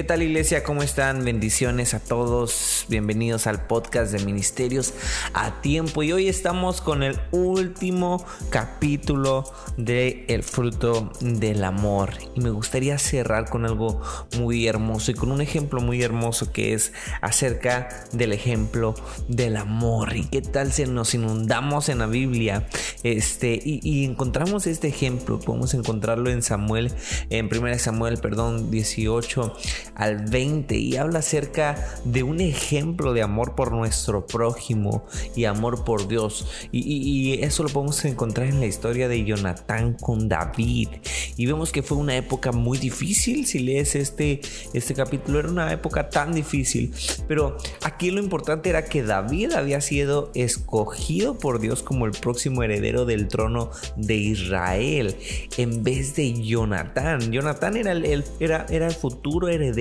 ¿Qué tal iglesia? ¿Cómo están? Bendiciones a todos. Bienvenidos al podcast de Ministerios a Tiempo. Y hoy estamos con el último capítulo de El fruto del amor. Y me gustaría cerrar con algo muy hermoso y con un ejemplo muy hermoso que es acerca del ejemplo del amor. ¿Y qué tal si nos inundamos en la Biblia este, y, encontramos este ejemplo? Podemos encontrarlo en Samuel, en 1 Samuel, perdón, 18 al 20 y habla acerca de un ejemplo de amor por nuestro prójimo y amor por Dios. Y, eso lo podemos encontrar en la historia de Jonatán con David. Y vemos que fue una época muy difícil. Si lees este, este capítulo, era una época tan difícil. Pero aquí lo importante era que David había sido escogido por Dios como el próximo heredero del trono de Israel en vez de Jonatán. Jonatán era el, era, era el futuro heredero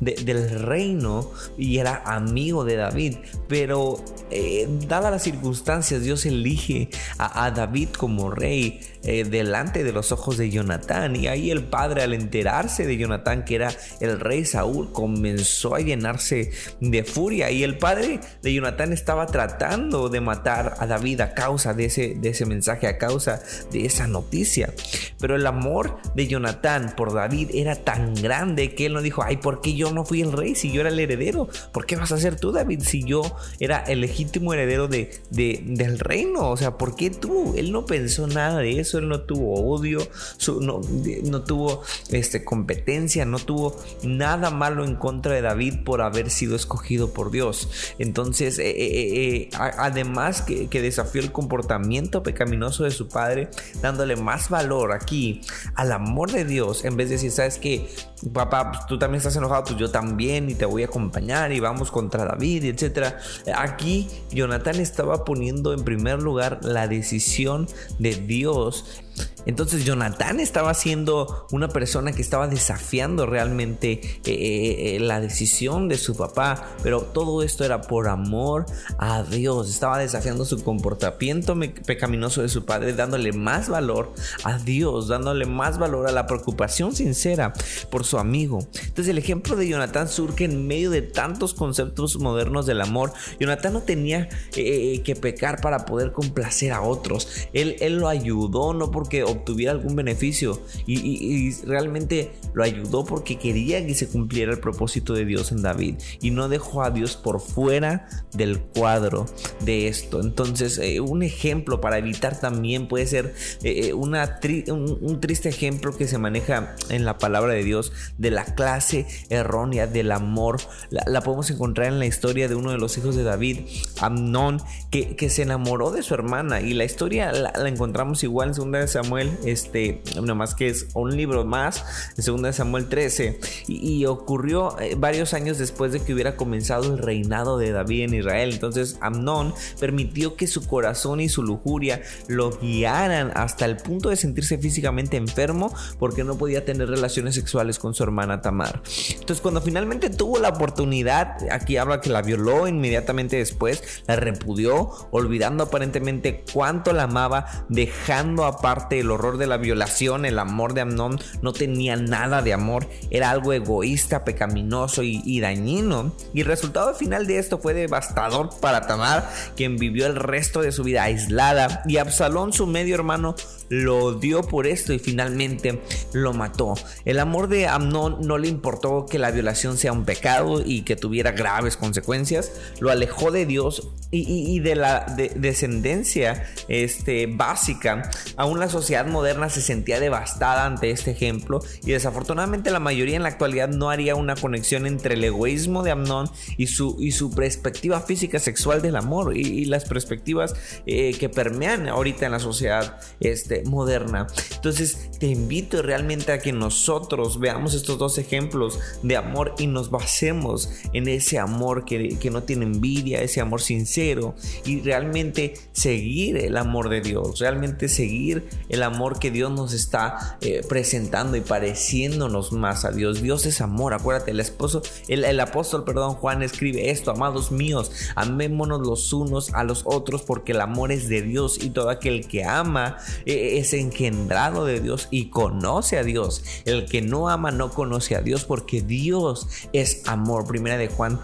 del reino y era amigo de David. Pero eh, dadas las circunstancias, Dios elige a, David como rey eh, delante de los ojos de Jonatán. Y ahí el padre, al enterarse de Jonatán, que era el rey Saúl, comenzó a llenarse de furia. Y el padre de Jonatán estaba tratando de matar a David a causa de ese, de ese mensaje, a causa de esa noticia. Pero el amor de Jonatán por David era tan grande que él no dijo, ay, ¿por qué yo no fui el rey si yo era el heredero? ¿Por qué vas a ser tú, David, si yo era el legítimo heredero de, del reino? O sea, ¿por qué tú? Él no pensó nada de eso, él no tuvo odio, no, no, tuvo este, competencia, no tuvo nada malo en contra de David por haber sido escogido por Dios. Entonces, eh, eh, eh, además que, desafió el comportamiento pecaminoso de su padre, dándole más valor aquí al amor de Dios, en vez de decir, ¿sabes qué? Papá, pues, tú también estás enojado, pues yo también y te voy a acompañar y vamos contra David, etcétera. Aquí Jonathan estaba poniendo en primer lugar la decisión de Dios Fox entonces Jonathan estaba siendo una persona que estaba desafiando realmente eh, eh, eh, la decisión de su papá, pero todo esto era por amor a Dios. Estaba desafiando su comportamiento pecaminoso de su padre, dándole más valor a Dios, dándole más valor a la preocupación sincera por su amigo. Entonces el ejemplo de Jonathan surge en medio de tantos conceptos modernos del amor. Jonathan no tenía que pecar para poder complacer a otros. Él, él lo ayudó, no porque que obtuviera algún beneficio y, realmente lo ayudó porque quería que se cumpliera el propósito de Dios en David y no dejó a Dios por fuera del cuadro de esto. Entonces, eh, un ejemplo para evitar también puede ser eh, eh, una un, triste ejemplo que se maneja en la palabra de Dios de la clase errónea del amor. La, podemos encontrar en la historia de uno de los hijos de David, Amnón, que, que se enamoró de su hermana y la historia la, encontramos igual en segunda de Samuel, este, más que es un libro más, en 2 Samuel 13, y, ocurrió eh, varios años después de que hubiera comenzado el reinado de David en Israel. Entonces Amnón permitió que su corazón y su lujuria lo guiaran hasta el punto de sentirse físicamente enfermo porque no podía tener relaciones sexuales con su hermana Tamar. Entonces cuando finalmente tuvo la oportunidad, aquí habla que la violó inmediatamente después, la repudió, olvidando aparentemente cuánto la amaba, dejando aparte el horror de la violación, el amor de Amnón no tenía nada de amor, era algo egoísta, pecaminoso y, dañino. Y el resultado final de esto fue devastador para Tamar, quien vivió el resto de su vida aislada, y Absalón, su medio hermano, lo dio por esto y finalmente lo mató. El amor de Amnón no le importó que la violación sea un pecado y que tuviera graves consecuencias, lo alejó de Dios y, de la descendencia este, básica. Aún la sociedad moderna se sentía devastada ante este ejemplo y desafortunadamente la mayoría en la actualidad no haría una conexión entre el egoísmo de Amnón y su, y su perspectiva física sexual del amor y, las perspectivas eh, que permean ahorita en la sociedad este, moderna. Entonces te invito realmente a que nosotros veamos estos dos ejemplos de amor y nos basemos en ese amor que, que no tiene envidia, ese amor sincero y realmente seguir el amor de Dios, realmente seguir el amor que Dios nos está eh, presentando y pareciéndonos más a Dios. Dios es amor, acuérdate, el esposo, el, apóstol, perdón, Juan escribe esto, amados míos, amémonos los unos a los otros porque el amor es de Dios y todo aquel que ama, eh, es engendrado de Dios y conoce a Dios. El que no ama no conoce a Dios porque Dios es amor. Primera de Juan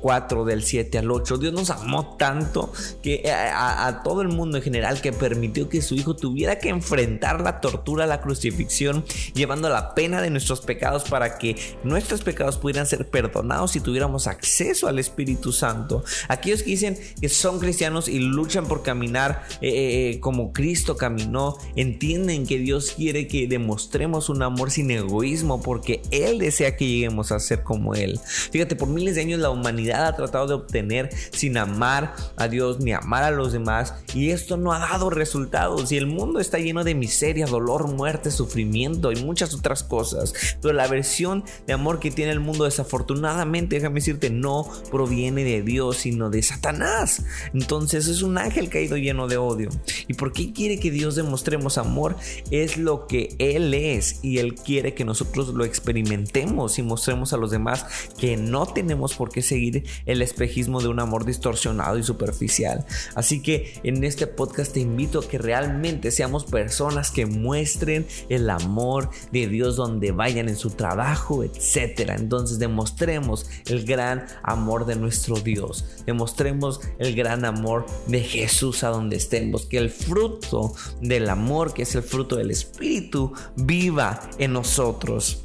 4 eh, del 7 al 8. Dios nos amó tanto que a, a todo el mundo en general que permitió que su hijo tuviera que enfrentar la tortura, la crucifixión, llevando la pena de nuestros pecados para que nuestros pecados pudieran ser perdonados y tuviéramos acceso al Espíritu Santo. Aquellos que dicen que son cristianos y luchan por caminar eh, eh, eh, como Cristo caminó, entienden que Dios quiere que demostremos un amor sin egoísmo porque Él desea que lleguemos a ser como Él. Fíjate, por miles de años la humanidad ha tratado de obtener sin amar a Dios ni amar a los demás y esto no ha dado resultados y el mundo está lleno de miseria, dolor, muerte, sufrimiento y muchas otras cosas. Pero la versión de amor que tiene el mundo desafortunadamente, déjame decirte, no proviene de Dios, sino de Satanás. Entonces es un ángel caído lleno de odio. ¿Y por qué quiere que Dios demostremos amor? Es lo que Él es y Él quiere que nosotros lo experimentemos y mostremos a los demás que no tenemos por qué seguir el espejismo de un amor distorsionado y superficial. Así que en este podcast te invito a que realmente seamos personas que muestren el amor de Dios donde vayan en su trabajo, etcétera. Entonces demostremos el gran amor de nuestro Dios. Demostremos el gran amor de Jesús a donde estemos. Que el fruto del amor, que es el fruto del Espíritu, viva en nosotros.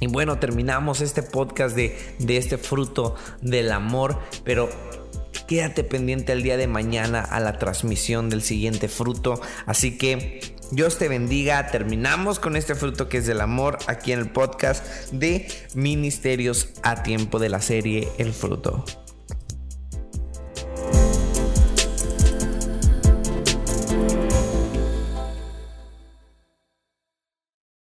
Y bueno, terminamos este podcast de, de este fruto del amor, pero quédate pendiente el día de mañana a la transmisión del siguiente fruto. Así que Dios te bendiga. Terminamos con este fruto que es del amor aquí en el podcast de Ministerios a tiempo de la serie El fruto.